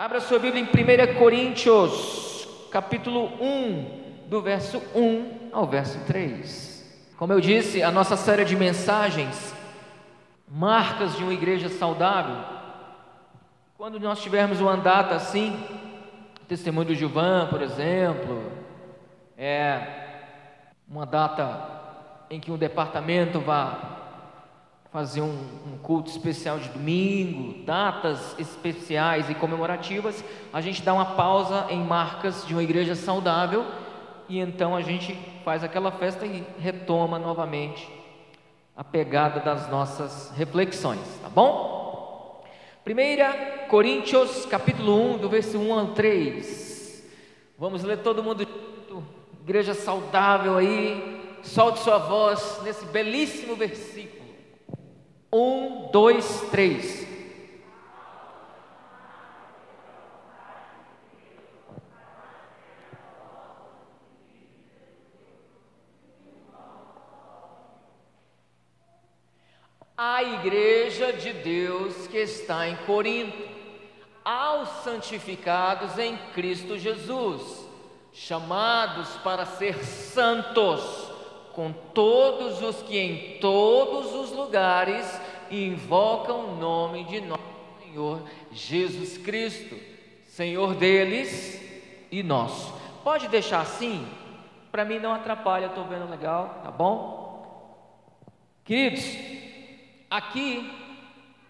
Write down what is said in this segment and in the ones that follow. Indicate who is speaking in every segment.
Speaker 1: Abra sua Bíblia em 1 Coríntios, capítulo 1, do verso 1 ao verso 3. Como eu disse, a nossa série de mensagens, marcas de uma igreja saudável. Quando nós tivermos uma data assim, testemunho do Gilvan, por exemplo, é uma data em que um departamento vá fazer um, um, culto especial de domingo, datas especiais e comemorativas, a gente dá uma pausa em marcas de uma igreja saudável e então a gente faz aquela festa e retoma novamente a pegada das nossas reflexões, tá bom? 1 Coríntios, capítulo 1, do verso 1 ao 3. Vamos ler todo mundo, igreja saudável aí, solte sua voz nesse belíssimo versículo. Um, dois, três. A igreja de Deus que está em Corinto, aos santificados em Cristo Jesus, chamados para ser santos com todos os que em todos os lugares invocam o nome de nosso Senhor Jesus Cristo, Senhor deles e nosso. Pode deixar assim? Para mim não atrapalha, estou vendo legal, tá bom? Queridos, aqui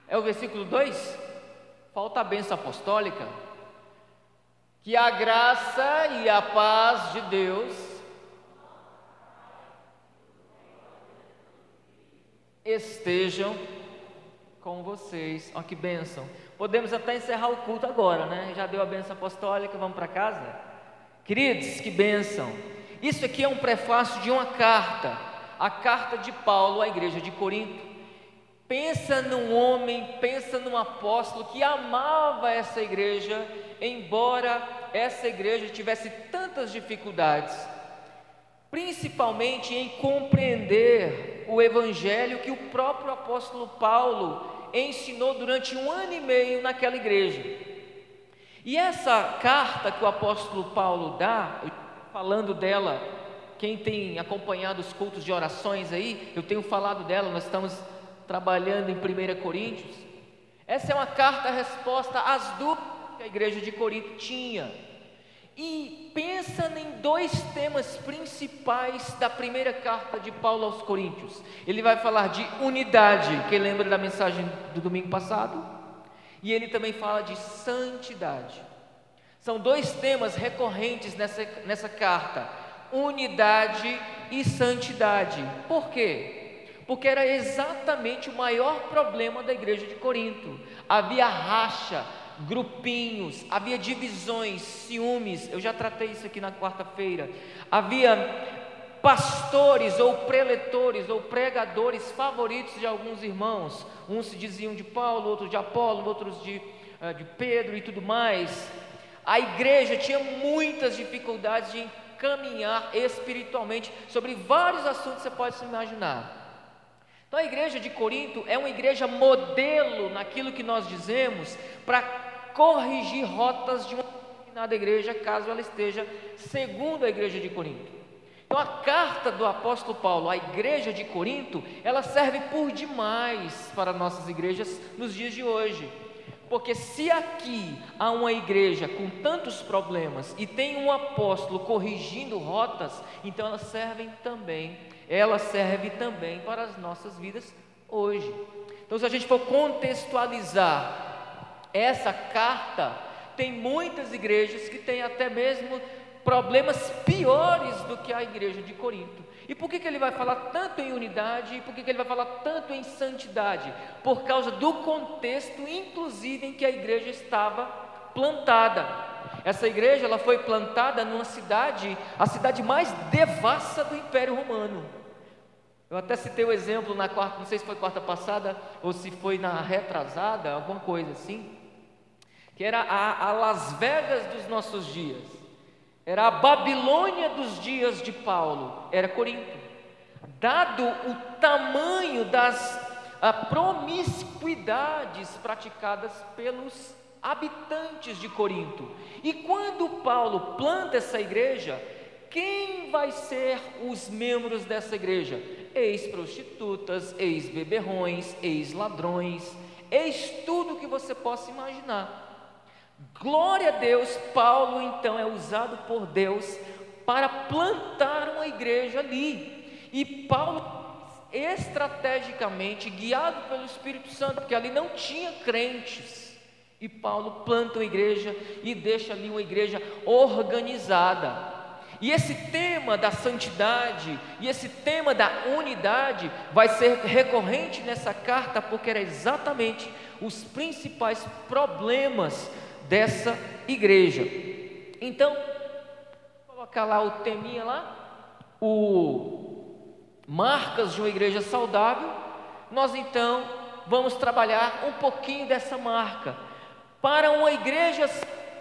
Speaker 1: é o versículo 2, falta a benção apostólica. Que a graça e a paz de Deus estejam com vocês. Ó, que bênção. Podemos até encerrar o culto agora, né? Já deu a bênção apostólica, vamos para casa? Queridos, que bênção. Isso aqui é um prefácio de uma carta, a carta de Paulo à igreja de Corinto. Pensa num homem, pensa num apóstolo que amava essa igreja, embora essa igreja tivesse tantas dificuldades, principalmente em compreender o evangelho que o próprio apóstolo Paulo ensinou durante um ano e meio naquela igreja. E essa carta que o apóstolo Paulo dá, falando dela, quem tem acompanhado os cultos de orações aí, eu tenho falado dela, nós estamos trabalhando em 1 Coríntios. Essa é uma carta-resposta às dúvidas que a igreja de Corinto tinha e pensa em dois temas principais da primeira carta de Paulo aos Coríntios. Ele vai falar de unidade, quem lembra da mensagem do domingo passado? E ele também fala de santidade. São dois temas recorrentes nessa, nessa carta: unidade e santidade. Por quê? Porque era exatamente o maior problema da igreja de Corinto. Havia racha, grupinhos, havia divisões, ciúmes. Eu já tratei isso aqui na quarta-feira. Havia pastores ou preletores ou pregadores favoritos de alguns irmãos. Uns se diziam de Paulo, outros de Apolo, outros de, uh, de Pedro e tudo mais. A igreja tinha muitas dificuldades de caminhar espiritualmente sobre vários assuntos que você pode se imaginar. Então a igreja de Corinto é uma igreja modelo naquilo que nós dizemos para corrigir rotas de uma determinada igreja, caso ela esteja segundo a igreja de Corinto. Então a carta do apóstolo Paulo à igreja de Corinto, ela serve por demais para nossas igrejas nos dias de hoje. Porque se aqui há uma igreja com tantos problemas e tem um apóstolo corrigindo rotas, então elas servem também, ela serve também para as nossas vidas hoje. Então se a gente for contextualizar essa carta tem muitas igrejas que têm até mesmo problemas piores do que a igreja de Corinto. E por que, que ele vai falar tanto em unidade e por que, que ele vai falar tanto em santidade? Por causa do contexto, inclusive, em que a igreja estava plantada. Essa igreja ela foi plantada numa cidade, a cidade mais devassa do Império Romano. Eu até citei o exemplo na quarta, não sei se foi quarta passada ou se foi na retrasada, alguma coisa assim que era a, a Las Vegas dos nossos dias, era a Babilônia dos dias de Paulo, era Corinto. Dado o tamanho das promiscuidades praticadas pelos habitantes de Corinto. E quando Paulo planta essa igreja, quem vai ser os membros dessa igreja? Ex-prostitutas, ex-beberrões, ex-ladrões, ex tudo que você possa imaginar. Glória a Deus, Paulo então é usado por Deus para plantar uma igreja ali. E Paulo estrategicamente guiado pelo Espírito Santo, porque ali não tinha crentes. E Paulo planta uma igreja e deixa ali uma igreja organizada. E esse tema da santidade e esse tema da unidade vai ser recorrente nessa carta, porque era exatamente os principais problemas dessa igreja. Então, colocar lá o teminha lá, o marcas de uma igreja saudável. Nós então vamos trabalhar um pouquinho dessa marca para uma igreja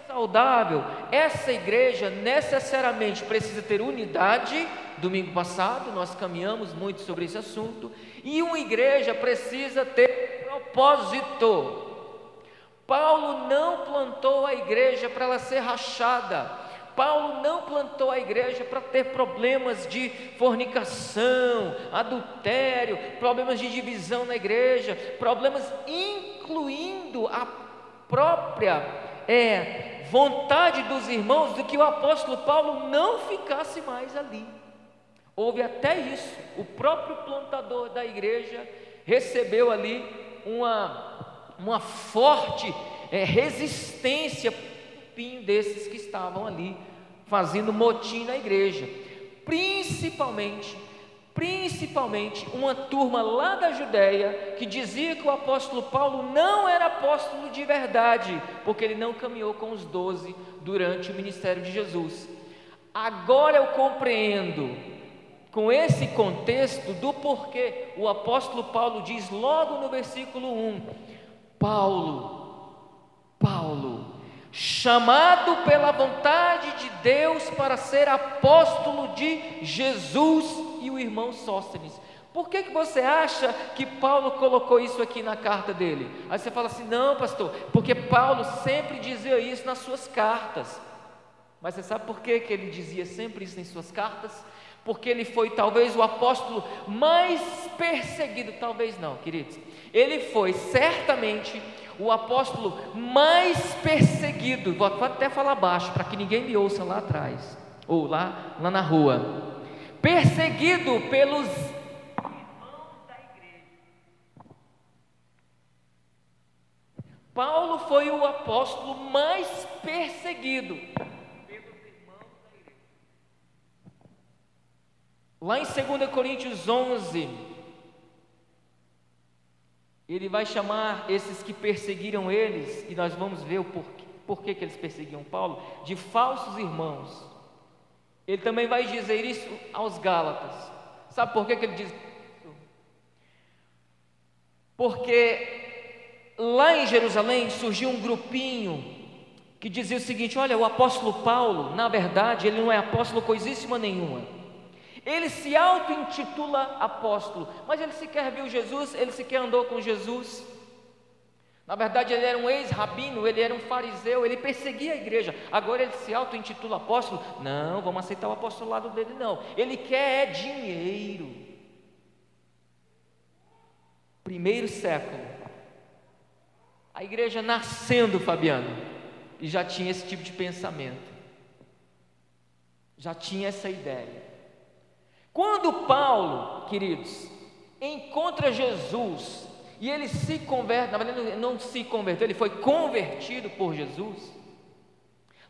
Speaker 1: saudável. Essa igreja necessariamente precisa ter unidade. Domingo passado nós caminhamos muito sobre esse assunto. E uma igreja precisa ter propósito. Paulo não plantou a igreja para ela ser rachada. Paulo não plantou a igreja para ter problemas de fornicação, adultério, problemas de divisão na igreja, problemas incluindo a própria é, vontade dos irmãos de que o apóstolo Paulo não ficasse mais ali. Houve até isso. O próprio plantador da igreja recebeu ali uma uma forte é, resistência desses que estavam ali fazendo motim na igreja, principalmente, principalmente uma turma lá da Judéia que dizia que o apóstolo Paulo não era apóstolo de verdade, porque ele não caminhou com os doze durante o ministério de Jesus. Agora eu compreendo com esse contexto do porquê o apóstolo Paulo diz logo no versículo 1: Paulo, Paulo, chamado pela vontade de Deus para ser apóstolo de Jesus e o irmão Sóstenes. Por que, que você acha que Paulo colocou isso aqui na carta dele? Aí você fala assim: não, pastor, porque Paulo sempre dizia isso nas suas cartas. Mas você sabe por que, que ele dizia sempre isso em suas cartas? Porque ele foi talvez o apóstolo mais perseguido, talvez não, queridos ele foi certamente o apóstolo mais perseguido. Vou até falar baixo para que ninguém me ouça lá atrás ou lá, lá na rua. Perseguido pelos irmãos da igreja. Paulo foi o apóstolo mais perseguido pelos irmãos da igreja. Lá em 2 Coríntios 11, ele vai chamar esses que perseguiram eles, e nós vamos ver o porquê, porquê que eles perseguiam Paulo, de falsos irmãos. Ele também vai dizer isso aos Gálatas. Sabe por que, que ele diz isso? Porque lá em Jerusalém surgiu um grupinho que dizia o seguinte: olha, o apóstolo Paulo, na verdade, ele não é apóstolo coisíssima nenhuma. Ele se auto-intitula apóstolo, mas ele sequer viu Jesus, ele sequer andou com Jesus. Na verdade, ele era um ex-rabino, ele era um fariseu, ele perseguia a igreja. Agora ele se auto-intitula apóstolo? Não, vamos aceitar o apostolado dele, não. Ele quer é dinheiro. Primeiro século, a igreja nascendo, Fabiano, e já tinha esse tipo de pensamento, já tinha essa ideia. Quando Paulo, queridos, encontra Jesus e ele se converte, na verdade não se converteu, ele foi convertido por Jesus.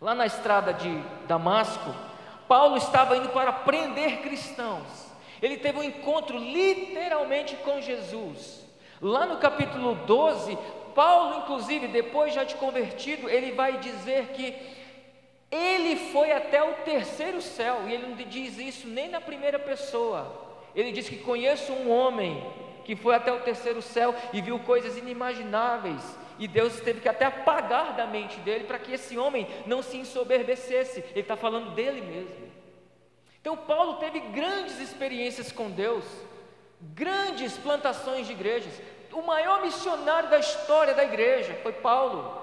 Speaker 1: Lá na estrada de Damasco, Paulo estava indo para prender cristãos. Ele teve um encontro literalmente com Jesus. Lá no capítulo 12, Paulo, inclusive, depois já de convertido, ele vai dizer que ele foi até o terceiro céu, e ele não diz isso nem na primeira pessoa. Ele diz que conheço um homem que foi até o terceiro céu e viu coisas inimagináveis, e Deus teve que até apagar da mente dele para que esse homem não se ensoberbecesse. Ele está falando dele mesmo. Então, Paulo teve grandes experiências com Deus, grandes plantações de igrejas. O maior missionário da história da igreja foi Paulo.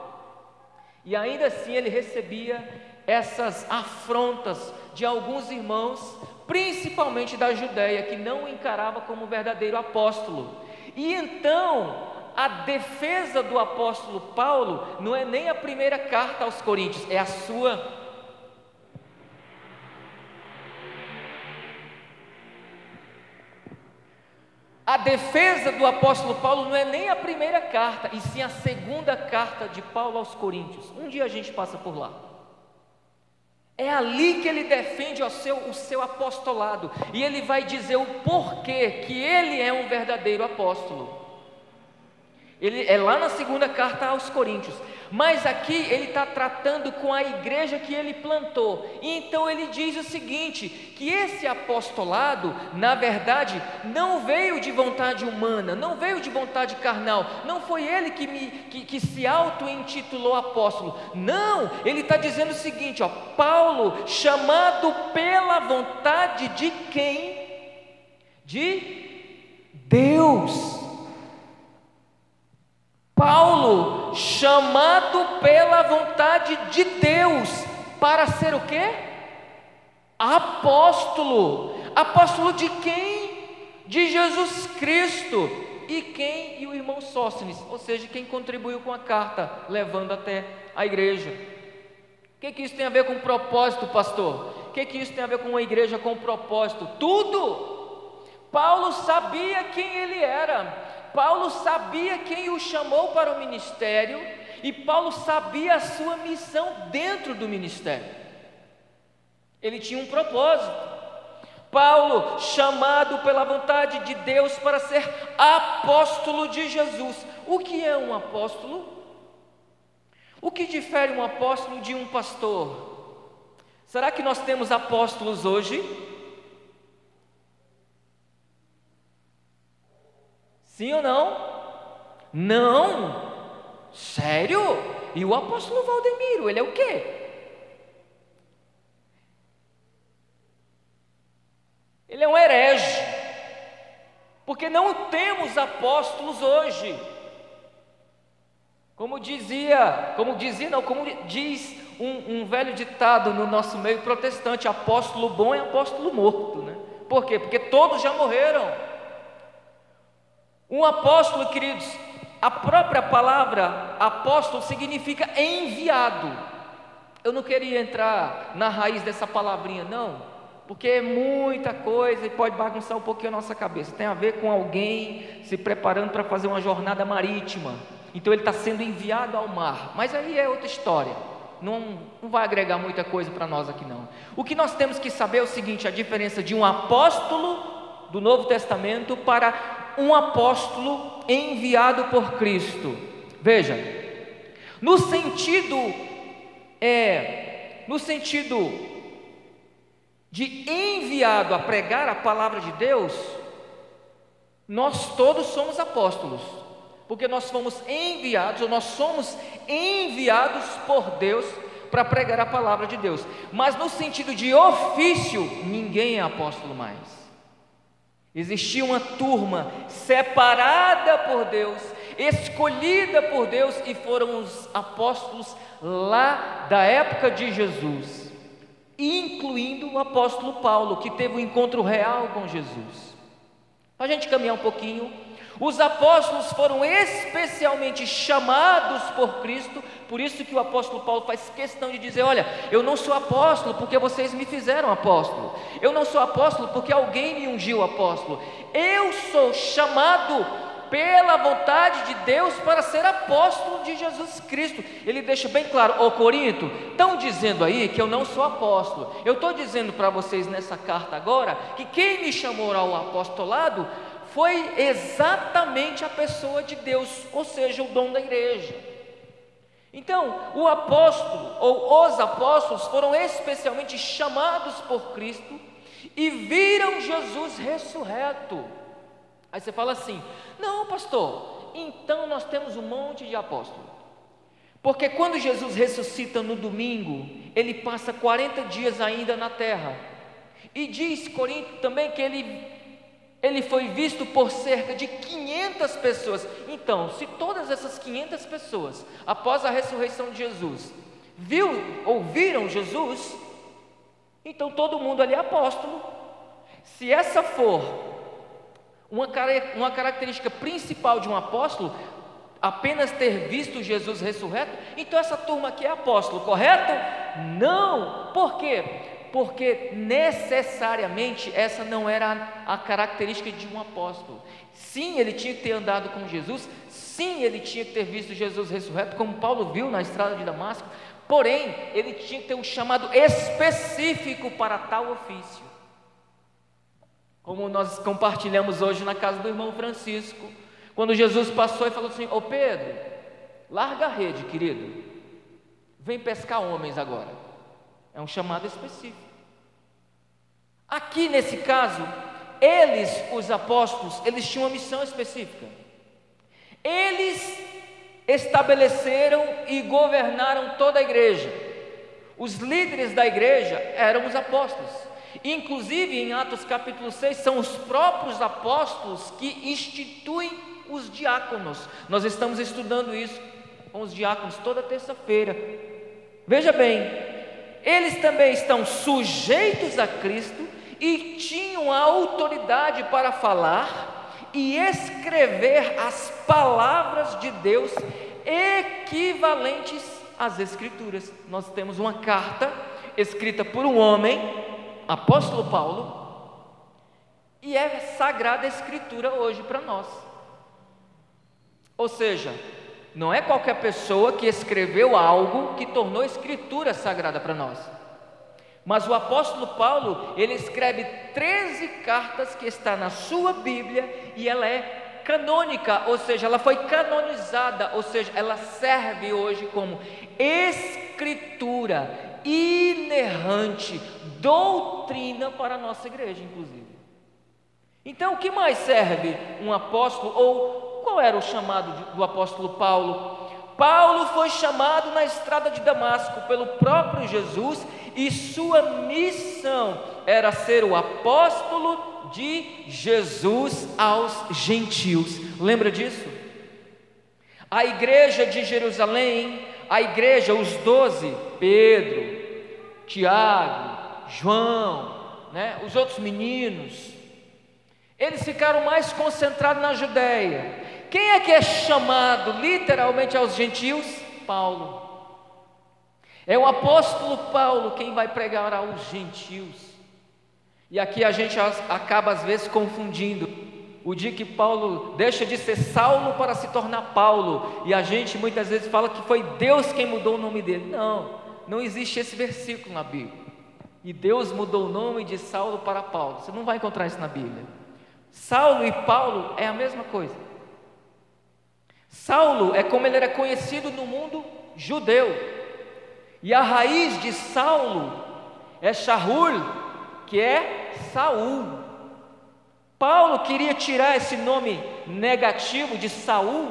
Speaker 1: E ainda assim ele recebia essas afrontas de alguns irmãos, principalmente da Judéia, que não o encarava como verdadeiro apóstolo. E então, a defesa do apóstolo Paulo não é nem a primeira carta aos Coríntios, é a sua A defesa do apóstolo Paulo não é nem a primeira carta, e sim a segunda carta de Paulo aos Coríntios. Um dia a gente passa por lá. É ali que ele defende o seu, o seu apostolado, e ele vai dizer o porquê que ele é um verdadeiro apóstolo. Ele é lá na segunda carta aos Coríntios. Mas aqui ele está tratando com a igreja que ele plantou. E então ele diz o seguinte: que esse apostolado, na verdade, não veio de vontade humana, não veio de vontade carnal, não foi ele que, me, que, que se auto-intitulou apóstolo. Não, ele está dizendo o seguinte: ó, Paulo, chamado pela vontade de quem? De Deus. Paulo, chamado pela vontade de Deus para ser o quê? Apóstolo. Apóstolo de quem? De Jesus Cristo. E quem? E o irmão Sóstenes, ou seja, quem contribuiu com a carta, levando até a igreja. O que, que isso tem a ver com propósito, pastor? O que, que isso tem a ver com uma igreja com propósito? Tudo! Paulo sabia quem ele era, Paulo sabia quem o chamou para o ministério e Paulo sabia a sua missão dentro do ministério. Ele tinha um propósito. Paulo, chamado pela vontade de Deus para ser apóstolo de Jesus. O que é um apóstolo? O que difere um apóstolo de um pastor? Será que nós temos apóstolos hoje? Sim ou não? Não. Sério? E o apóstolo Valdemiro, ele é o quê? Ele é um herege. Porque não temos apóstolos hoje. Como dizia, como dizia, não, como diz um, um, velho ditado no nosso meio protestante: apóstolo bom é apóstolo morto, né? Por quê? Porque todos já morreram. Um apóstolo, queridos, a própria palavra apóstolo significa enviado. Eu não queria entrar na raiz dessa palavrinha, não, porque é muita coisa e pode bagunçar um pouquinho a nossa cabeça. Tem a ver com alguém se preparando para fazer uma jornada marítima. Então ele está sendo enviado ao mar. Mas aí é outra história. Não, não vai agregar muita coisa para nós aqui, não. O que nós temos que saber é o seguinte: a diferença de um apóstolo do Novo Testamento para um apóstolo enviado por Cristo. Veja, no sentido é, no sentido de enviado a pregar a palavra de Deus, nós todos somos apóstolos, porque nós fomos enviados, ou nós somos enviados por Deus para pregar a palavra de Deus. Mas no sentido de ofício, ninguém é apóstolo mais. Existia uma turma separada por Deus, escolhida por Deus, e foram os apóstolos lá da época de Jesus, incluindo o apóstolo Paulo, que teve um encontro real com Jesus. Para a gente caminhar um pouquinho, os apóstolos foram especialmente chamados por Cristo, por isso que o apóstolo Paulo faz questão de dizer: Olha, eu não sou apóstolo porque vocês me fizeram apóstolo, eu não sou apóstolo porque alguém me ungiu apóstolo, eu sou chamado pela vontade de Deus para ser apóstolo de Jesus Cristo. Ele deixa bem claro, ô Corinto, estão dizendo aí que eu não sou apóstolo. Eu estou dizendo para vocês nessa carta agora que quem me chamou ao apostolado foi exatamente a pessoa de Deus, ou seja, o dom da igreja. Então, o apóstolo ou os apóstolos foram especialmente chamados por Cristo e viram Jesus ressurreto. Aí você fala assim: não, pastor, então nós temos um monte de apóstolos. Porque quando Jesus ressuscita no domingo, ele passa 40 dias ainda na terra. E diz Corinto também que ele ele foi visto por cerca de 500 pessoas. Então, se todas essas 500 pessoas, após a ressurreição de Jesus, viu, ouviram Jesus, então todo mundo ali é apóstolo. Se essa for uma, uma característica principal de um apóstolo, apenas ter visto Jesus ressurreto, então essa turma aqui é apóstolo, correto? Não, por quê? Porque necessariamente essa não era a característica de um apóstolo. Sim, ele tinha que ter andado com Jesus, sim, ele tinha que ter visto Jesus ressurreto, como Paulo viu na estrada de Damasco, porém, ele tinha que ter um chamado específico para tal ofício. Como nós compartilhamos hoje na casa do irmão Francisco, quando Jesus passou e falou assim: Ô Pedro, larga a rede, querido, vem pescar homens agora. É um chamado específico. Aqui nesse caso, eles, os apóstolos, eles tinham uma missão específica. Eles estabeleceram e governaram toda a igreja. Os líderes da igreja eram os apóstolos. Inclusive, em Atos capítulo 6, são os próprios apóstolos que instituem os diáconos. Nós estamos estudando isso com os diáconos toda terça-feira. Veja bem, eles também estão sujeitos a Cristo e tinham a autoridade para falar e escrever as palavras de Deus equivalentes às Escrituras. Nós temos uma carta escrita por um homem apóstolo Paulo, e é sagrada escritura hoje para nós. Ou seja, não é qualquer pessoa que escreveu algo que tornou escritura sagrada para nós. Mas o apóstolo Paulo, ele escreve 13 cartas que está na sua Bíblia e ela é canônica, ou seja, ela foi canonizada, ou seja, ela serve hoje como escritura inerrante, doutrina para a nossa igreja, inclusive. Então, o que mais serve um apóstolo? Ou qual era o chamado do apóstolo Paulo? Paulo foi chamado na estrada de Damasco pelo próprio Jesus e sua missão era ser o apóstolo de Jesus aos gentios. Lembra disso? A igreja de Jerusalém, a igreja, os doze, Pedro, Tiago, João, né, os outros meninos, eles ficaram mais concentrados na Judéia. Quem é que é chamado literalmente aos gentios? Paulo. É o apóstolo Paulo quem vai pregar aos gentios. E aqui a gente acaba às vezes confundindo o dia que Paulo deixa de ser Saulo para se tornar Paulo, e a gente muitas vezes fala que foi Deus quem mudou o nome dele. Não, não existe esse versículo na Bíblia. E Deus mudou o nome de Saulo para Paulo. Você não vai encontrar isso na Bíblia. Saulo e Paulo é a mesma coisa. Saulo é como ele era conhecido no mundo judeu. E a raiz de Saulo é Shaul, que é Saul. Paulo queria tirar esse nome negativo de Saul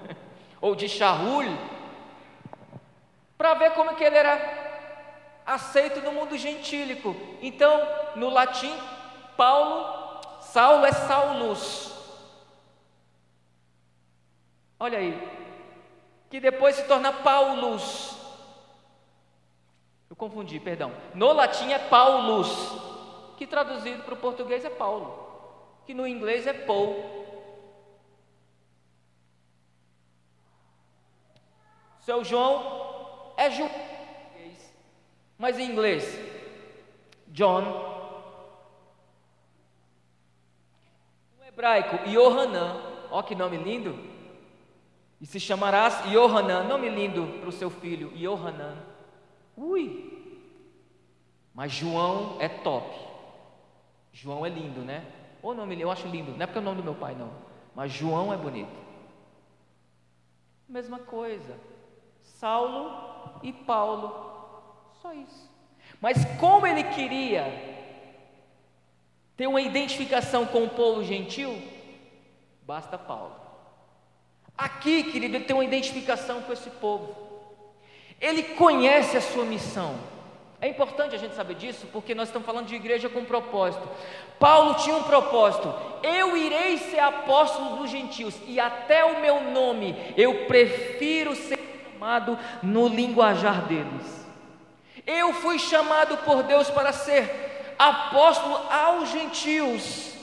Speaker 1: ou de Shaul para ver como que ele era aceito no mundo gentílico. Então, no latim, Paulo, Saulo é Saulus. Olha aí, que depois se torna Paulus. Eu confundi, perdão. No latim é Paulus, que traduzido para o português é Paulo, que no inglês é Paul. Seu João é João mas em inglês, John. Hebraico, Yohanan, ó que nome lindo. E se chamarás Yohanan, nome lindo para o seu filho, Yohanan. Ui! Mas João é top. João é lindo, né? O nome, eu acho lindo, não é porque é o nome do meu pai, não. Mas João é bonito. Mesma coisa. Saulo e Paulo só isso. Mas como ele queria ter uma identificação com o povo gentil, basta Paulo. Aqui, querido, ele tem uma identificação com esse povo. Ele conhece a sua missão. É importante a gente saber disso, porque nós estamos falando de igreja com propósito. Paulo tinha um propósito: eu irei ser apóstolo dos gentios, e até o meu nome eu prefiro ser chamado no linguajar deles. Eu fui chamado por Deus para ser apóstolo aos gentios.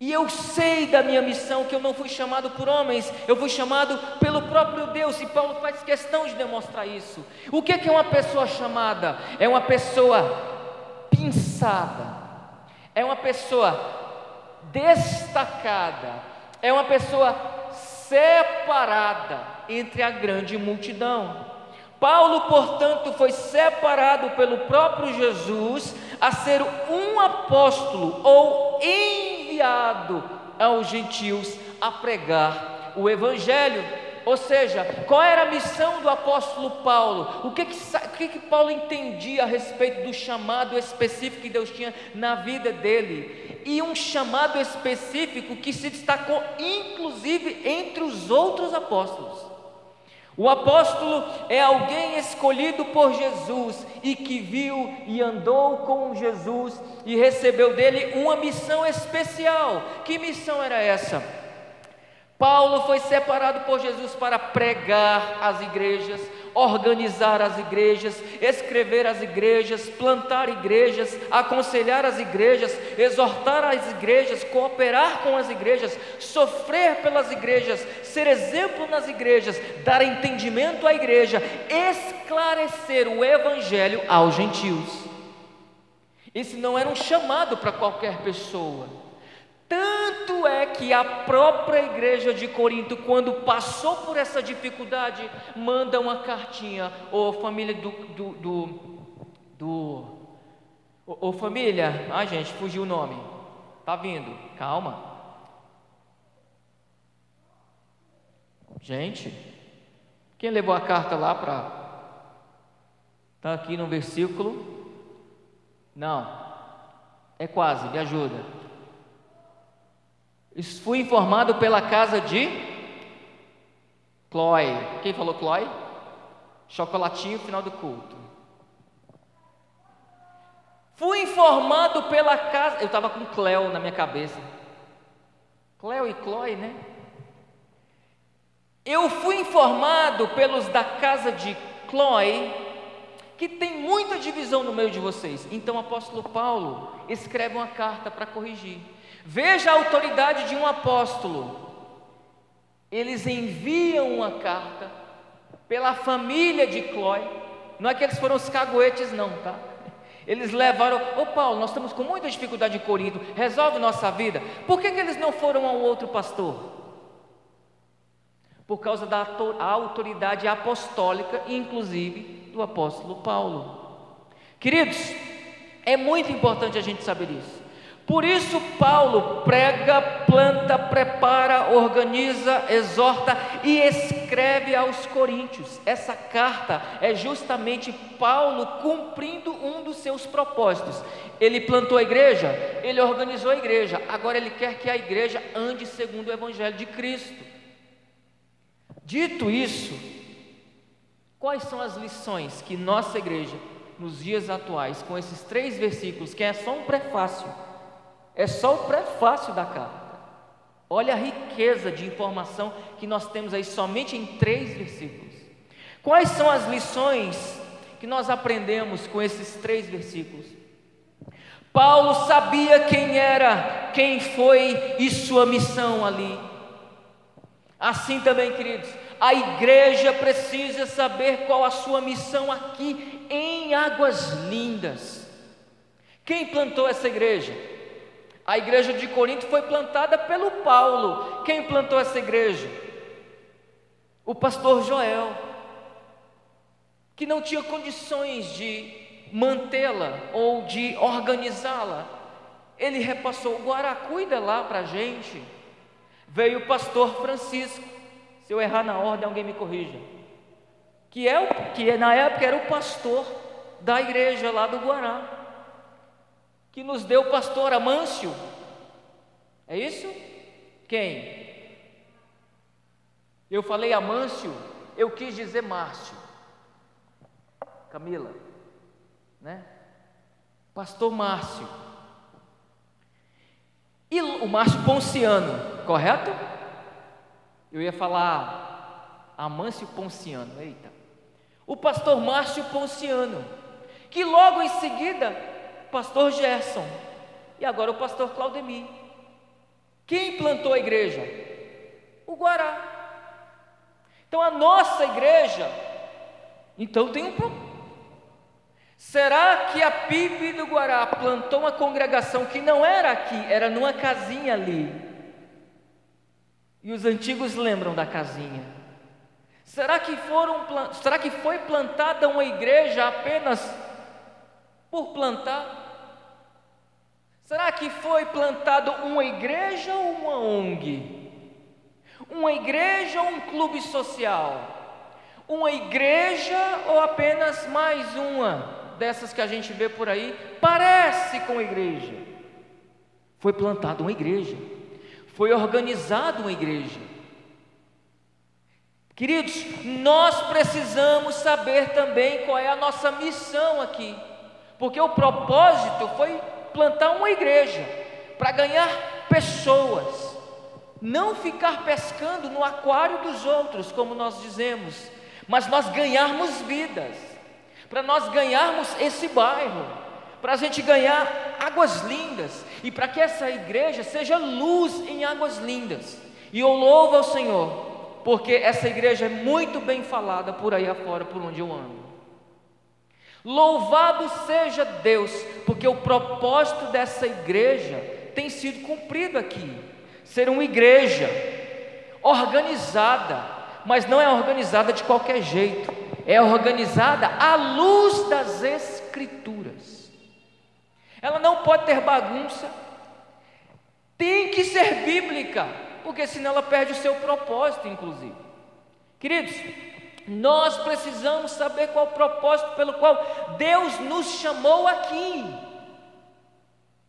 Speaker 1: E eu sei da minha missão que eu não fui chamado por homens, eu fui chamado pelo próprio Deus, e Paulo faz questão de demonstrar isso. O que é uma pessoa chamada? É uma pessoa pinçada, é uma pessoa destacada, é uma pessoa separada entre a grande multidão. Paulo, portanto, foi separado pelo próprio Jesus a ser um apóstolo ou enviado aos gentios a pregar o evangelho. Ou seja, qual era a missão do apóstolo Paulo? O que que, o que que Paulo entendia a respeito do chamado específico que Deus tinha na vida dele? E um chamado específico que se destacou, inclusive, entre os outros apóstolos. O apóstolo é alguém escolhido por Jesus e que viu e andou com Jesus e recebeu dele uma missão especial. Que missão era essa? Paulo foi separado por Jesus para pregar as igrejas, organizar as igrejas, escrever as igrejas, plantar igrejas, aconselhar as igrejas, exortar as igrejas, cooperar com as igrejas, sofrer pelas igrejas, ser exemplo nas igrejas, dar entendimento à igreja, esclarecer o evangelho aos gentios. Esse não era um chamado para qualquer pessoa. Tanto é que a própria igreja de Corinto, quando passou por essa dificuldade, manda uma cartinha, ô oh, família do. do, do, do ô família, ai gente, fugiu o nome, tá vindo, calma. Gente, quem levou a carta lá para. Está aqui no versículo? Não, é quase, me ajuda. Fui informado pela casa de Chloe. Quem falou Chloe? Chocolatinho final do culto. Fui informado pela casa. Eu estava com Cleo na minha cabeça. Cleo e Chloe, né? Eu fui informado pelos da casa de Chloe que tem muita divisão no meio de vocês. Então o apóstolo Paulo escreve uma carta para corrigir. Veja a autoridade de um apóstolo. Eles enviam uma carta pela família de Clói. Não é que eles foram os caguetes, não, tá? Eles levaram, ô oh, Paulo, nós estamos com muita dificuldade em Corinto, resolve nossa vida. Por que, que eles não foram ao outro pastor? Por causa da autoridade apostólica, inclusive do apóstolo Paulo. Queridos, é muito importante a gente saber isso. Por isso, Paulo prega, planta, prepara, organiza, exorta e escreve aos Coríntios. Essa carta é justamente Paulo cumprindo um dos seus propósitos. Ele plantou a igreja, ele organizou a igreja, agora ele quer que a igreja ande segundo o Evangelho de Cristo. Dito isso, quais são as lições que nossa igreja, nos dias atuais, com esses três versículos, que é só um prefácio, é só o prefácio da carta. Olha a riqueza de informação que nós temos aí somente em três versículos. Quais são as lições que nós aprendemos com esses três versículos? Paulo sabia quem era, quem foi e sua missão ali. Assim também, queridos, a igreja precisa saber qual a sua missão aqui em Águas Lindas. Quem plantou essa igreja? A igreja de Corinto foi plantada pelo Paulo. Quem plantou essa igreja? O pastor Joel, que não tinha condições de mantê-la ou de organizá-la. Ele repassou o Guará, cuida lá para a gente. Veio o pastor Francisco. Se eu errar na ordem, alguém me corrija. Que, é o, que na época era o pastor da igreja lá do Guará que nos deu o pastor Amâncio. É isso? Quem? Eu falei Amâncio, eu quis dizer Márcio. Camila, né? Pastor Márcio. E o Márcio Ponciano, correto? Eu ia falar Amâncio Ponciano, eita. O pastor Márcio Ponciano, que logo em seguida, pastor Gerson, e agora o pastor Claudemir. Quem plantou a igreja? O Guará. Então a nossa igreja, então tem um problema. Será que a PIB do Guará plantou uma congregação que não era aqui, era numa casinha ali? E os antigos lembram da casinha. Será que, foram, será que foi plantada uma igreja apenas por plantar? Será que foi plantado uma igreja ou uma ONG? Uma igreja ou um clube social? Uma igreja ou apenas mais uma dessas que a gente vê por aí? Parece com igreja. Foi plantada uma igreja, foi organizada uma igreja. Queridos, nós precisamos saber também qual é a nossa missão aqui, porque o propósito foi plantar uma igreja para ganhar pessoas, não ficar pescando no aquário dos outros, como nós dizemos, mas nós ganharmos vidas, para nós ganharmos esse bairro, para a gente ganhar águas lindas e para que essa igreja seja luz em águas lindas. E eu louvo ao Senhor, porque essa igreja é muito bem falada por aí afora, por onde eu ando. Louvado seja Deus, porque o propósito dessa igreja tem sido cumprido aqui. Ser uma igreja organizada, mas não é organizada de qualquer jeito, é organizada à luz das Escrituras. Ela não pode ter bagunça, tem que ser bíblica, porque senão ela perde o seu propósito, inclusive. Queridos, nós precisamos saber qual o propósito pelo qual Deus nos chamou aqui.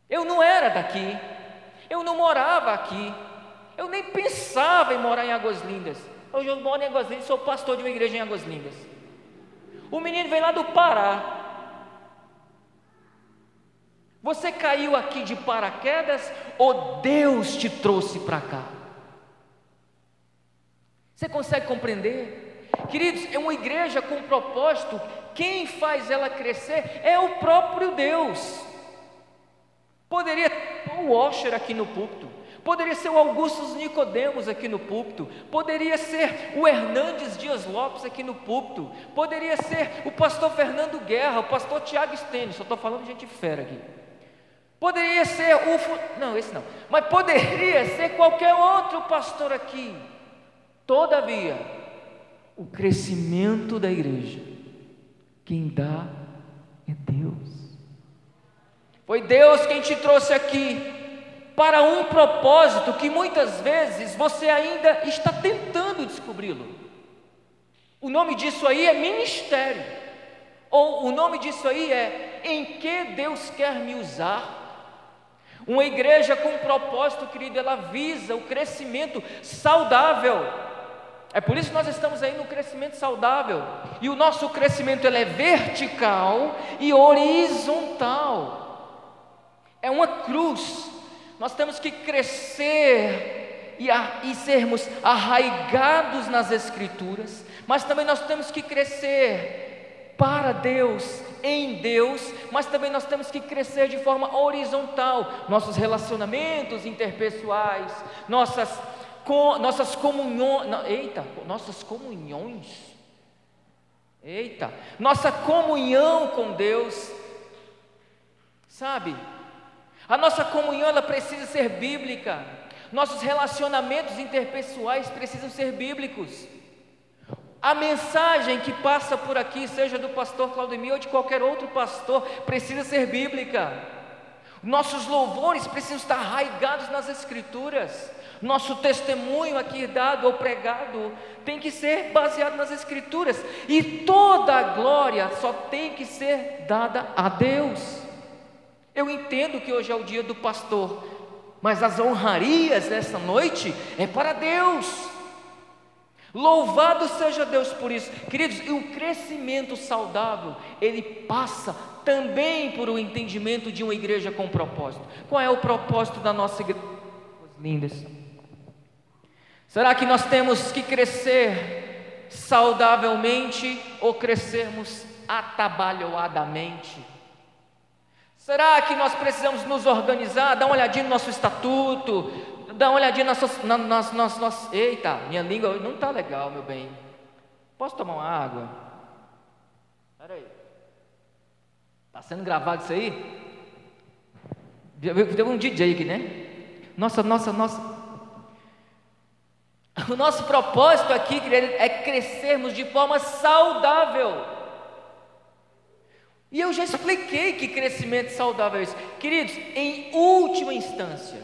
Speaker 1: Eu não era daqui, eu não morava aqui, eu nem pensava em morar em Águas Lindas. Hoje eu moro em Águas Lindas, sou pastor de uma igreja em Águas Lindas. O menino vem lá do Pará. Você caiu aqui de paraquedas ou Deus te trouxe para cá? Você consegue compreender? Queridos, é uma igreja com propósito, quem faz ela crescer é o próprio Deus. Poderia ser o Washer aqui no púlpito, poderia ser o Augustus Nicodemos aqui no púlpito, poderia ser o Hernandes Dias Lopes aqui no púlpito, poderia ser o pastor Fernando Guerra, o pastor Tiago Stênio, só estou falando gente fera aqui. Poderia ser o. Não, esse não. Mas poderia ser qualquer outro pastor aqui. Todavia, o crescimento da igreja, quem dá é Deus. Foi Deus quem te trouxe aqui para um propósito que muitas vezes você ainda está tentando descobri-lo. O nome disso aí é ministério, ou o nome disso aí é em que Deus quer me usar. Uma igreja com propósito, querido, ela visa o crescimento saudável é por isso que nós estamos aí no crescimento saudável. E o nosso crescimento ele é vertical e horizontal. É uma cruz. Nós temos que crescer e, a, e sermos arraigados nas Escrituras, mas também nós temos que crescer para Deus, em Deus, mas também nós temos que crescer de forma horizontal. Nossos relacionamentos interpessoais, nossas com nossas comunhões, eita, nossas comunhões, eita, nossa comunhão com Deus, sabe? A nossa comunhão ela precisa ser bíblica, nossos relacionamentos interpessoais precisam ser bíblicos. A mensagem que passa por aqui, seja do pastor Claudemir ou de qualquer outro pastor, precisa ser bíblica. Nossos louvores precisam estar arraigados nas Escrituras. Nosso testemunho aqui dado ou pregado tem que ser baseado nas Escrituras, e toda a glória só tem que ser dada a Deus. Eu entendo que hoje é o dia do pastor, mas as honrarias dessa noite é para Deus. Louvado seja Deus por isso. Queridos, e o crescimento saudável, ele passa também por o um entendimento de uma igreja com propósito. Qual é o propósito da nossa igreja? Lindas. Será que nós temos que crescer saudavelmente ou crescermos atabalhoadamente? Será que nós precisamos nos organizar, dar uma olhadinha no nosso estatuto, dar uma olhadinha nas na, nas, nas, nas, Eita, minha língua não está legal, meu bem. Posso tomar uma água? Espera aí. Está sendo gravado isso aí? Teve um DJ aqui, né? Nossa, nossa, nossa. O nosso propósito aqui, querido, é crescermos de forma saudável. E eu já expliquei que crescimento saudável é isso. Queridos, em última instância,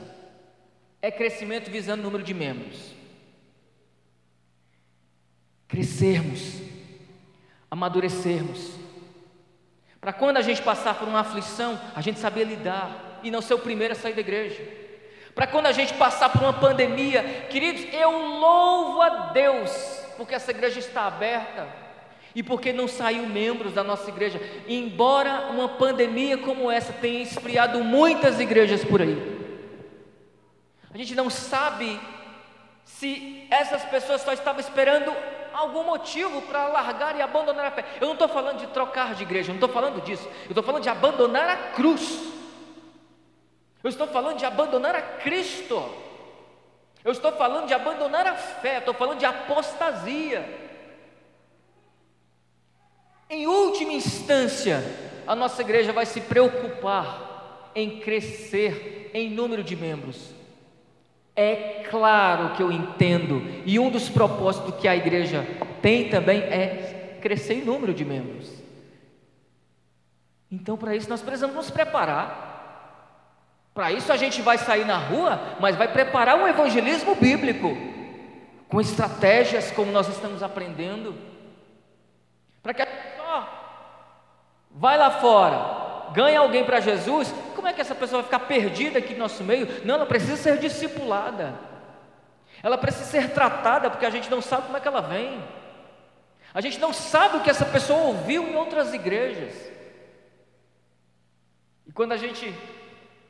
Speaker 1: é crescimento visando o número de membros. Crescermos, amadurecermos, para quando a gente passar por uma aflição, a gente saber lidar e não ser o primeiro a sair da igreja. Para quando a gente passar por uma pandemia, queridos, eu louvo a Deus, porque essa igreja está aberta e porque não saiu membros da nossa igreja, embora uma pandemia como essa tenha esfriado muitas igrejas por aí. A gente não sabe se essas pessoas só estavam esperando algum motivo para largar e abandonar a fé. Eu não estou falando de trocar de igreja, eu não estou falando disso. Eu estou falando de abandonar a cruz. Eu estou falando de abandonar a Cristo. Eu estou falando de abandonar a fé, estou falando de apostasia. Em última instância, a nossa igreja vai se preocupar em crescer em número de membros. É claro que eu entendo, e um dos propósitos que a igreja tem também é crescer em número de membros. Então, para isso, nós precisamos nos preparar. Para isso, a gente vai sair na rua, mas vai preparar um evangelismo bíblico, com estratégias como nós estamos aprendendo, para que a vai lá fora, ganha alguém para Jesus, como é que essa pessoa vai ficar perdida aqui no nosso meio? Não, ela precisa ser discipulada. Ela precisa ser tratada porque a gente não sabe como é que ela vem. A gente não sabe o que essa pessoa ouviu em outras igrejas. E quando a gente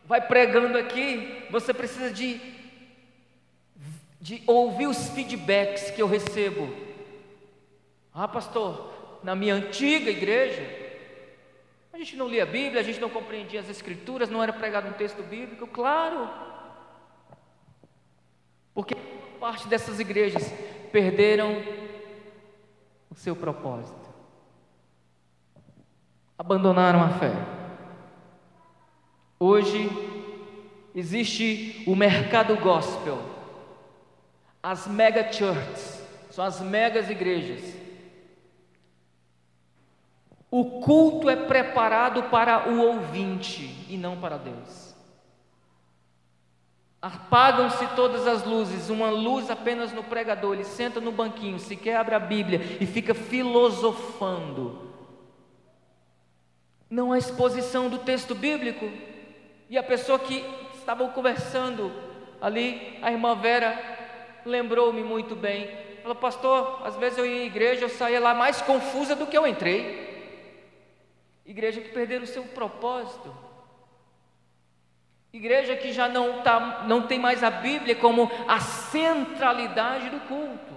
Speaker 1: vai pregando aqui, você precisa de, de ouvir os feedbacks que eu recebo. Ah, pastor, na minha antiga igreja, a gente não lia a Bíblia, a gente não compreendia as Escrituras, não era pregado um texto bíblico, claro. Porque parte dessas igrejas perderam o seu propósito, abandonaram a fé. Hoje existe o mercado gospel, as mega churches, são as megas igrejas o culto é preparado para o ouvinte e não para Deus. Apagam-se todas as luzes, uma luz apenas no pregador. Ele senta no banquinho, se quer abre a Bíblia e fica filosofando. Não há exposição do texto bíblico. E a pessoa que estava conversando ali, a irmã Vera, lembrou-me muito bem. Falou, pastor, às vezes eu ia à igreja, eu saía lá mais confusa do que eu entrei. Igreja que perderam o seu propósito. Igreja que já não, tá, não tem mais a Bíblia como a centralidade do culto.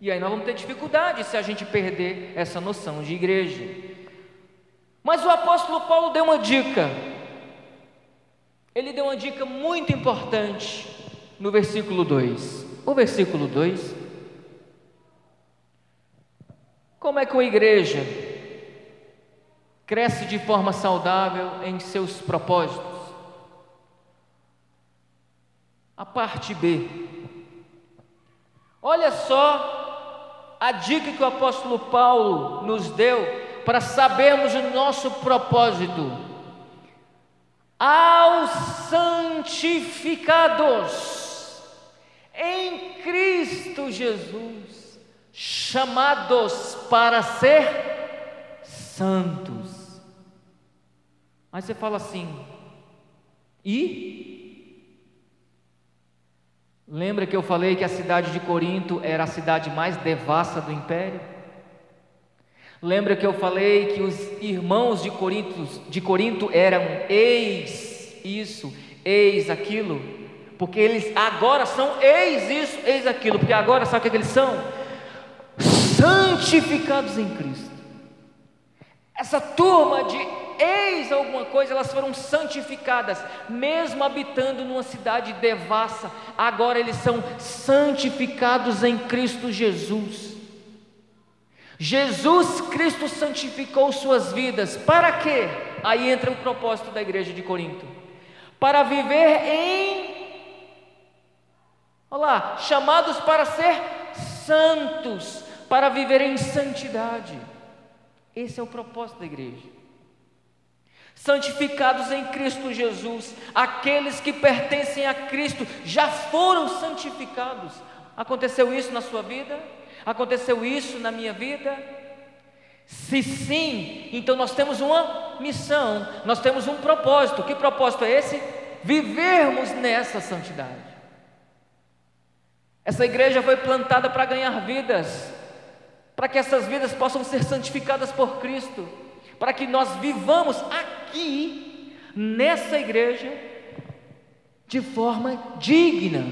Speaker 1: E aí nós vamos ter dificuldade se a gente perder essa noção de igreja. Mas o apóstolo Paulo deu uma dica. Ele deu uma dica muito importante no versículo 2. O versículo 2. Como é que uma igreja cresce de forma saudável em seus propósitos. A parte B. Olha só a dica que o apóstolo Paulo nos deu para sabermos o nosso propósito. Aos santificados em Cristo Jesus, chamados para ser santos. Aí você fala assim, e? Lembra que eu falei que a cidade de Corinto era a cidade mais devassa do império? Lembra que eu falei que os irmãos de Corinto, de Corinto eram ex isso, ex aquilo? Porque eles agora são ex isso, ex aquilo, porque agora sabe o que eles são? Santificados em Cristo. Essa turma de eis alguma coisa, elas foram santificadas, mesmo habitando numa cidade devassa, agora eles são santificados em Cristo Jesus. Jesus Cristo santificou suas vidas, para quê? Aí entra o propósito da igreja de Corinto: para viver em, olha lá, chamados para ser santos, para viver em santidade. Esse é o propósito da igreja. Santificados em Cristo Jesus, aqueles que pertencem a Cristo já foram santificados. Aconteceu isso na sua vida? Aconteceu isso na minha vida? Se sim, então nós temos uma missão, nós temos um propósito. Que propósito é esse? Vivermos nessa santidade. Essa igreja foi plantada para ganhar vidas, para que essas vidas possam ser santificadas por Cristo, para que nós vivamos aqui, nessa igreja, de forma digna.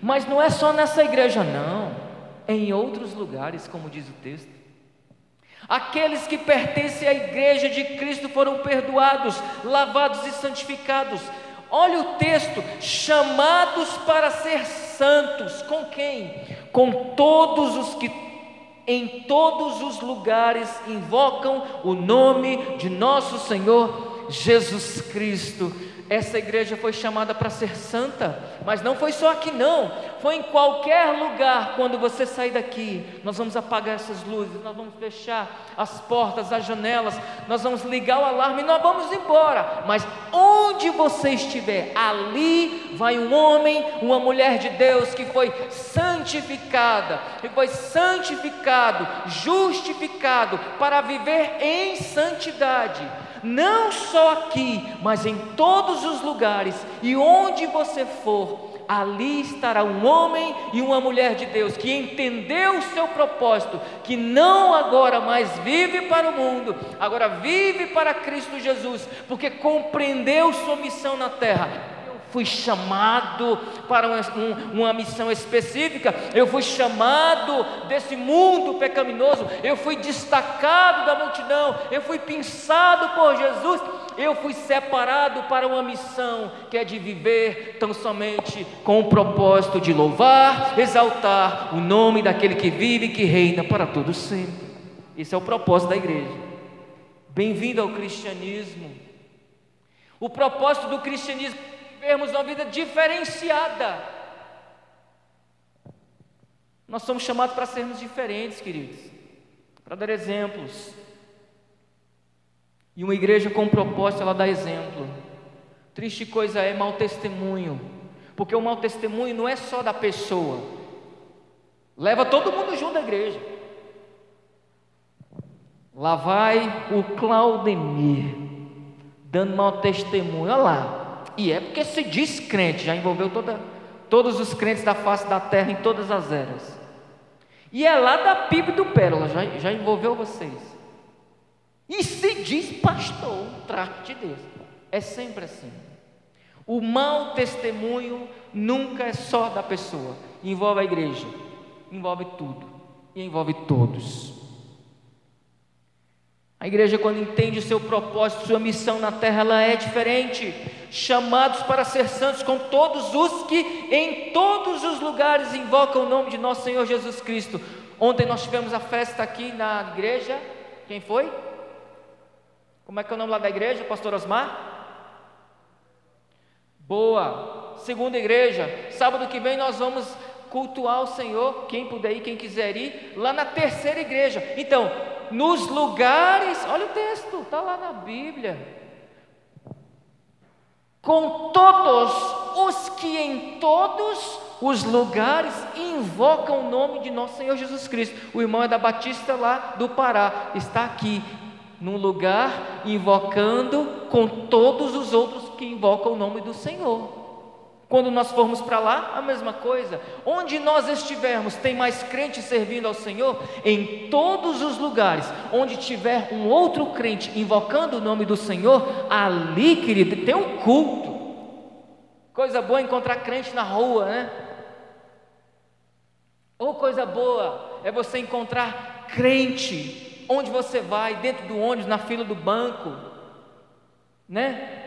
Speaker 1: Mas não é só nessa igreja, não em outros lugares, como diz o texto. Aqueles que pertencem à igreja de Cristo foram perdoados, lavados e santificados. Olha o texto: chamados para ser santos. Com quem? Com todos os que em todos os lugares invocam o nome de nosso Senhor Jesus Cristo essa igreja foi chamada para ser santa, mas não foi só aqui não, foi em qualquer lugar. Quando você sair daqui, nós vamos apagar essas luzes, nós vamos fechar as portas, as janelas, nós vamos ligar o alarme e nós vamos embora. Mas onde você estiver, ali vai um homem, uma mulher de Deus que foi santificada, que foi santificado, justificado para viver em santidade não só aqui, mas em todos os lugares, e onde você for, ali estará um homem e uma mulher de Deus que entendeu o seu propósito, que não agora mais vive para o mundo, agora vive para Cristo Jesus, porque compreendeu sua missão na terra fui chamado para uma, uma, missão específica, eu fui chamado desse mundo pecaminoso, eu fui destacado da multidão, eu fui pensado por Jesus, eu fui separado para uma missão que é de viver tão somente com o propósito de louvar, exaltar o nome daquele que vive e que reina para todos sempre. Esse é o propósito da igreja. Bem-vindo ao cristianismo. O propósito do cristianismo vivermos uma vida diferenciada. Nós somos chamados para sermos diferentes, queridos, para dar exemplos. E uma igreja com propósito, ela dá exemplo. Triste coisa é mau testemunho, porque o mau testemunho não é só da pessoa, leva todo mundo junto da igreja. Lá vai o Claudemir, dando mau testemunho, olha lá, e é porque se diz crente, já envolveu toda, todos os crentes da face da terra em todas as eras. E é lá da PIB do Pérola, já, já envolveu vocês. E se diz pastor, trate de Deus. É sempre assim. O mau testemunho nunca é só da pessoa, envolve a igreja, envolve tudo e envolve todos. A igreja, quando entende o seu propósito, sua missão na terra, ela é diferente. Chamados para ser santos com todos os que em todos os lugares invocam o nome de nosso Senhor Jesus Cristo. Ontem nós tivemos a festa aqui na igreja. Quem foi? Como é que é o nome lá da igreja, Pastor Osmar? Boa. Segunda igreja. Sábado que vem nós vamos cultuar o Senhor. Quem puder ir, quem quiser ir, lá na terceira igreja. Então, nos lugares, olha o texto, está lá na Bíblia. Com todos os que em todos os lugares invocam o nome de nosso Senhor Jesus Cristo. O irmão é da Batista lá do Pará, está aqui num lugar invocando com todos os outros que invocam o nome do Senhor. Quando nós formos para lá, a mesma coisa. Onde nós estivermos, tem mais crente servindo ao Senhor? Em todos os lugares onde tiver um outro crente invocando o nome do Senhor, ali, querido, tem um culto. Coisa boa encontrar crente na rua, né? Ou coisa boa é você encontrar crente onde você vai, dentro do ônibus, na fila do banco, né?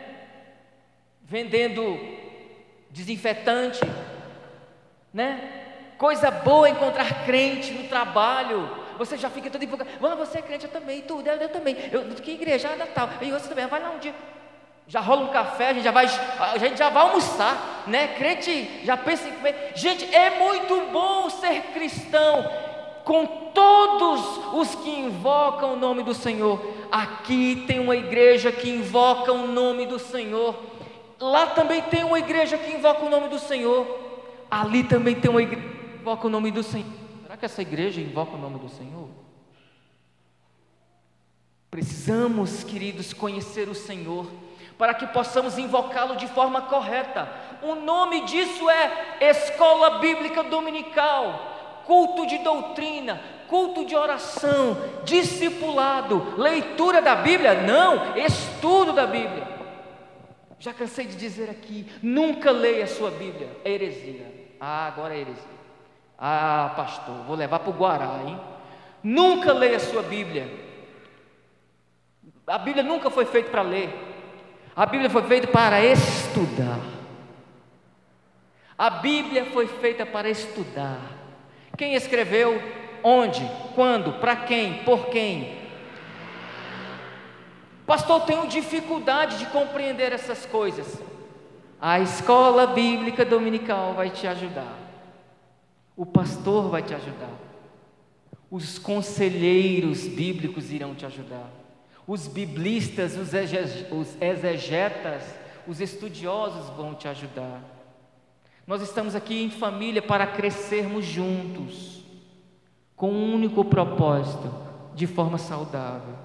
Speaker 1: Vendendo desinfetante, né? Coisa boa encontrar crente no trabalho. Você já fica todo empolgado. Ah, você é crente, eu também, tudo, eu, eu também. Eu, que igreja? Ah, tal. E você também, vai lá um dia. Já rola um café, a gente já vai, a gente já vai almoçar, né? Crente já pensa em comer. Gente, é muito bom ser cristão com todos os que invocam o nome do Senhor. Aqui tem uma igreja que invoca o nome do Senhor. Lá também tem uma igreja que invoca o nome do Senhor. Ali também tem uma igreja que invoca o nome do Senhor. Será que essa igreja invoca o nome do Senhor? Precisamos, queridos, conhecer o Senhor para que possamos invocá-lo de forma correta. O nome disso é Escola Bíblica Dominical, culto de doutrina, culto de oração, discipulado, leitura da Bíblia? Não, estudo da Bíblia. Já cansei de dizer aqui, nunca leia a sua Bíblia, é heresia. Ah, agora é heresia. Ah, pastor, vou levar para o Guará, hein? Nunca leia a sua Bíblia. A Bíblia nunca foi feita para ler. A Bíblia foi feita para estudar. A Bíblia foi feita para estudar. Quem escreveu? Onde? Quando? Para quem? Por quem? Pastor, tenho dificuldade de compreender essas coisas. A escola bíblica dominical vai te ajudar. O pastor vai te ajudar. Os conselheiros bíblicos irão te ajudar os biblistas, os exegetas, os estudiosos vão te ajudar. Nós estamos aqui em família para crescermos juntos, com um único propósito, de forma saudável.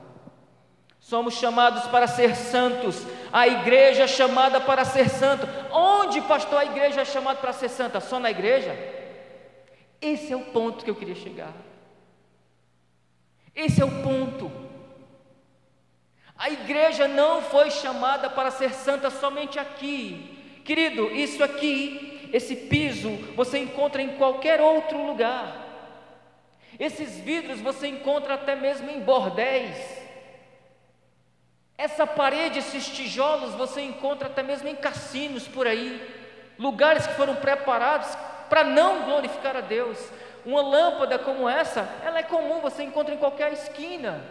Speaker 1: Somos chamados para ser santos, a igreja é chamada para ser santo. Onde, pastor, a igreja é chamada para ser santa? Só na igreja? Esse é o ponto que eu queria chegar. Esse é o ponto. A igreja não foi chamada para ser santa somente aqui. Querido, isso aqui, esse piso, você encontra em qualquer outro lugar. Esses vidros você encontra até mesmo em bordéis. Essa parede, esses tijolos, você encontra até mesmo em cassinos por aí. Lugares que foram preparados para não glorificar a Deus. Uma lâmpada como essa, ela é comum, você encontra em qualquer esquina.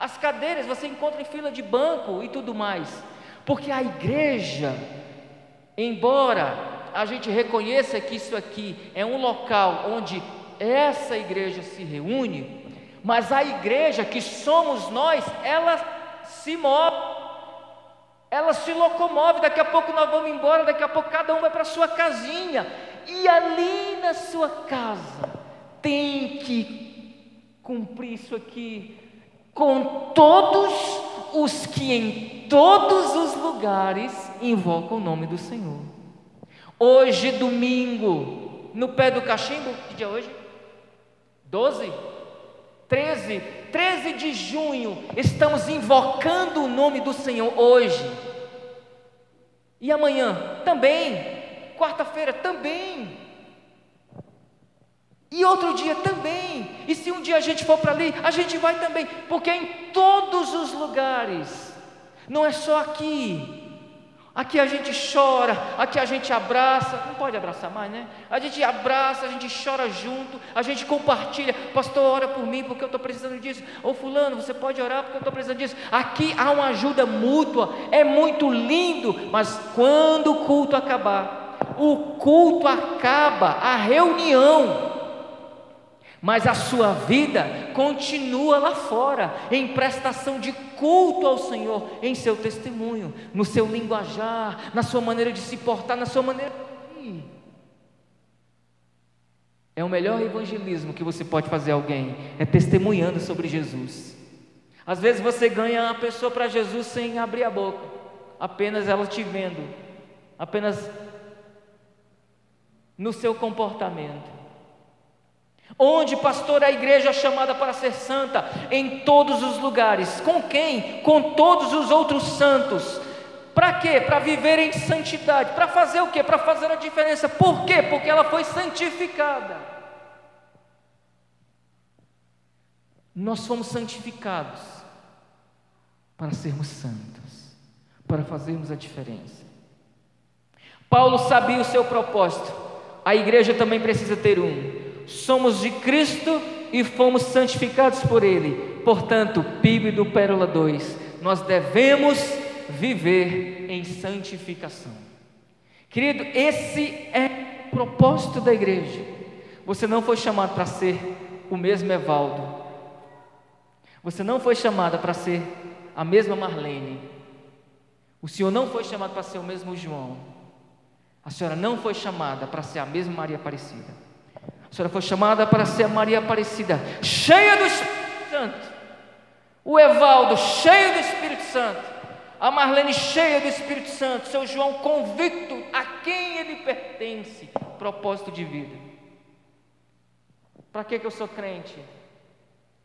Speaker 1: As cadeiras você encontra em fila de banco e tudo mais. Porque a igreja, embora a gente reconheça que isso aqui é um local onde essa igreja se reúne, mas a igreja que somos nós, ela se move, ela se locomove. Daqui a pouco nós vamos embora, daqui a pouco cada um vai para sua casinha, e ali na sua casa tem que cumprir isso aqui com todos os que em todos os lugares invocam o nome do Senhor. Hoje, domingo, no pé do cachimbo, que dia é hoje? 12? 13? 13 de junho, estamos invocando o nome do Senhor hoje. E amanhã também, quarta-feira também. E outro dia também. E se um dia a gente for para ali, a gente vai também, porque é em todos os lugares. Não é só aqui. Aqui a gente chora, aqui a gente abraça, não pode abraçar mais, né? A gente abraça, a gente chora junto, a gente compartilha. Pastor, ora por mim porque eu estou precisando disso. Ou Fulano, você pode orar porque eu estou precisando disso. Aqui há uma ajuda mútua, é muito lindo, mas quando o culto acabar, o culto acaba, a reunião mas a sua vida continua lá fora, em prestação de culto ao Senhor, em seu testemunho, no seu linguajar, na sua maneira de se portar, na sua maneira de. É o melhor evangelismo que você pode fazer a alguém, é testemunhando sobre Jesus. Às vezes você ganha a pessoa para Jesus sem abrir a boca, apenas ela te vendo, apenas no seu comportamento. Onde, pastor, a igreja é chamada para ser santa? Em todos os lugares. Com quem? Com todos os outros santos. Para quê? Para viver em santidade. Para fazer o quê? Para fazer a diferença. Por quê? Porque ela foi santificada. Nós fomos santificados para sermos santos, para fazermos a diferença. Paulo sabia o seu propósito, a igreja também precisa ter um somos de Cristo e fomos santificados por Ele. Portanto, PIB do Pérola 2, nós devemos viver em santificação. Querido, esse é o propósito da igreja. Você não foi chamado para ser o mesmo Evaldo. Você não foi chamada para ser a mesma Marlene. O Senhor não foi chamado para ser o mesmo João. A senhora não foi chamada para ser a mesma Maria Aparecida. A senhora foi chamada para ser Maria Aparecida, cheia do Espírito Santo. O Evaldo, cheio do Espírito Santo. A Marlene, cheia do Espírito Santo. Seu João, convicto a quem ele pertence. Propósito de vida. Para que, que eu sou crente?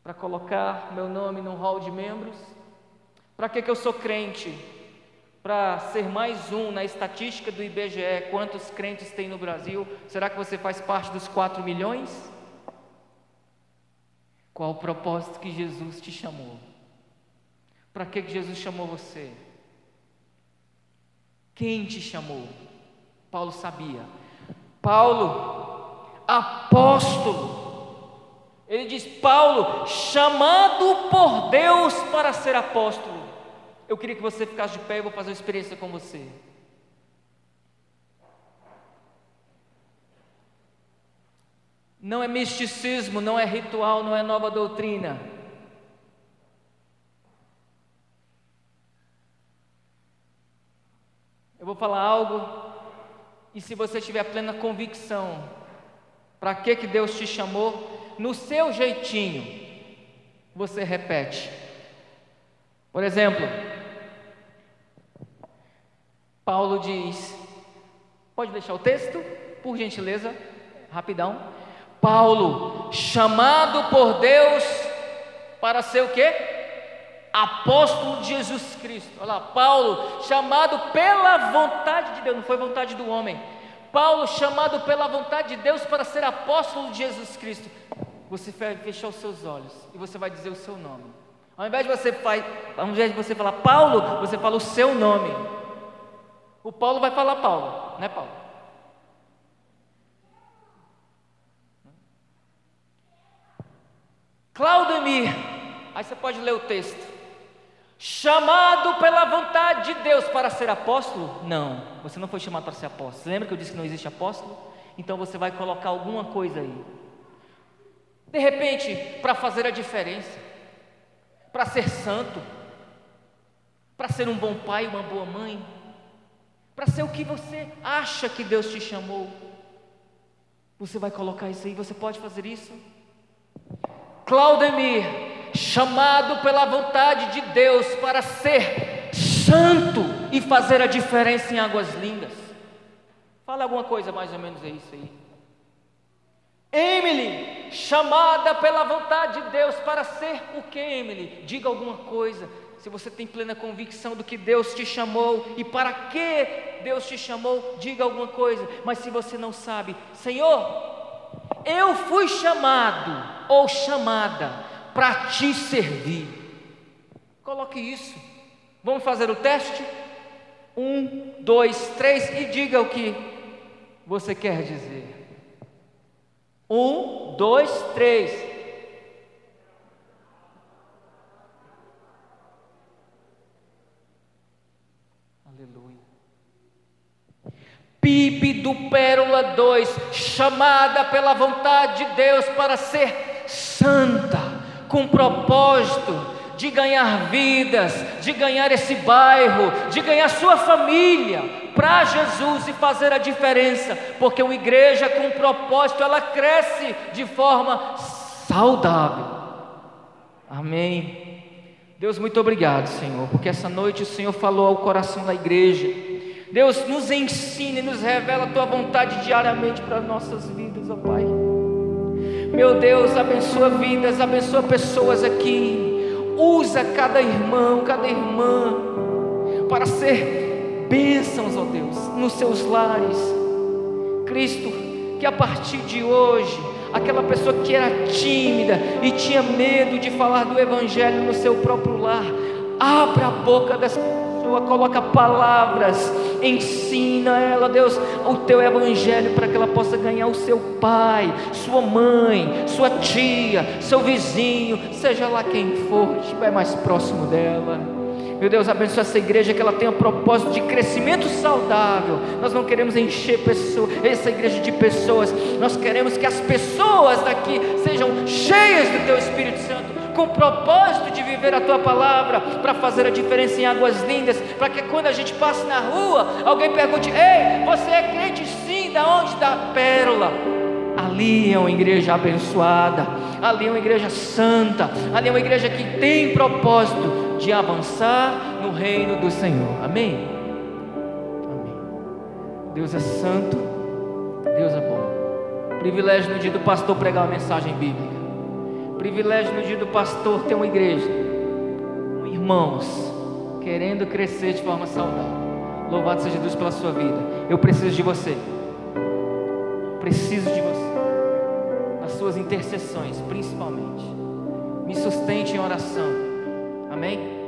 Speaker 1: Para colocar meu nome num hall de membros? Para que, que eu sou crente? Para ser mais um na estatística do IBGE, quantos crentes tem no Brasil? Será que você faz parte dos 4 milhões? Qual o propósito que Jesus te chamou? Para que Jesus chamou você? Quem te chamou? Paulo sabia. Paulo, apóstolo. Ele diz: Paulo, chamado por Deus para ser apóstolo. Eu queria que você ficasse de pé e vou fazer uma experiência com você. Não é misticismo, não é ritual, não é nova doutrina. Eu vou falar algo e se você tiver plena convicção, para que que Deus te chamou, no seu jeitinho, você repete. Por exemplo, Paulo diz: pode deixar o texto, por gentileza, rapidão. Paulo, chamado por Deus para ser o quê? Apóstolo de Jesus Cristo. Olha lá, Paulo, chamado pela vontade de Deus, não foi vontade do homem. Paulo, chamado pela vontade de Deus para ser apóstolo de Jesus Cristo. Você vai fechar os seus olhos e você vai dizer o seu nome. Ao invés de você, ao invés de você falar Paulo, você fala o seu nome. O Paulo vai falar Paulo, né, Paulo? Claudemir, aí você pode ler o texto. Chamado pela vontade de Deus para ser apóstolo? Não, você não foi chamado para ser apóstolo. Lembra que eu disse que não existe apóstolo? Então você vai colocar alguma coisa aí. De repente, para fazer a diferença, para ser santo, para ser um bom pai, uma boa mãe, para ser o que você acha que Deus te chamou. Você vai colocar isso aí, você pode fazer isso? Claudemir, chamado pela vontade de Deus para ser santo e fazer a diferença em águas lindas. Fala alguma coisa mais ou menos é isso aí. Emily, chamada pela vontade de Deus para ser o que, Emily? Diga alguma coisa se você tem plena convicção do que Deus te chamou e para que Deus te chamou, diga alguma coisa. Mas se você não sabe, Senhor, eu fui chamado ou chamada para te servir. Coloque isso. Vamos fazer o teste? Um, dois, três e diga o que você quer dizer. Um, dois, três. PIB do Pérola 2, chamada pela vontade de Deus para ser santa, com propósito de ganhar vidas, de ganhar esse bairro, de ganhar sua família para Jesus e fazer a diferença, porque uma igreja com propósito ela cresce de forma saudável. Amém. Deus, muito obrigado, Senhor, porque essa noite o Senhor falou ao coração da igreja Deus, nos ensina e nos revela a tua vontade diariamente para nossas vidas, ó Pai. Meu Deus, abençoa vidas, abençoa pessoas aqui. Usa cada irmão, cada irmã, para ser bênçãos, ó Deus, nos seus lares. Cristo, que a partir de hoje, aquela pessoa que era tímida e tinha medo de falar do Evangelho no seu próprio lar, abra a boca dessa pessoa, coloca palavras, ensina ela, Deus, o teu evangelho para que ela possa ganhar o seu pai, sua mãe, sua tia, seu vizinho, seja lá quem for, estiver mais próximo dela. Meu Deus, abençoa essa igreja que ela tenha um propósito de crescimento saudável. Nós não queremos encher pessoa, essa igreja de pessoas. Nós queremos que as pessoas daqui sejam cheias do teu Espírito Santo com o propósito de viver a tua palavra, para fazer a diferença em águas lindas, para que quando a gente passe na rua, alguém pergunte: Ei, você é crente sim, da onde? Da pérola. Ali é uma igreja abençoada, ali é uma igreja santa, ali é uma igreja que tem propósito de avançar no reino do Senhor. Amém? Amém. Deus é santo, Deus é bom. Privilégio no dia do pastor pregar uma mensagem bíblica. Privilégio no dia do pastor ter uma igreja, irmãos, querendo crescer de forma saudável. Louvado seja Deus pela sua vida. Eu preciso de você. Preciso de você. Nas suas intercessões, principalmente. Me sustente em oração. Amém?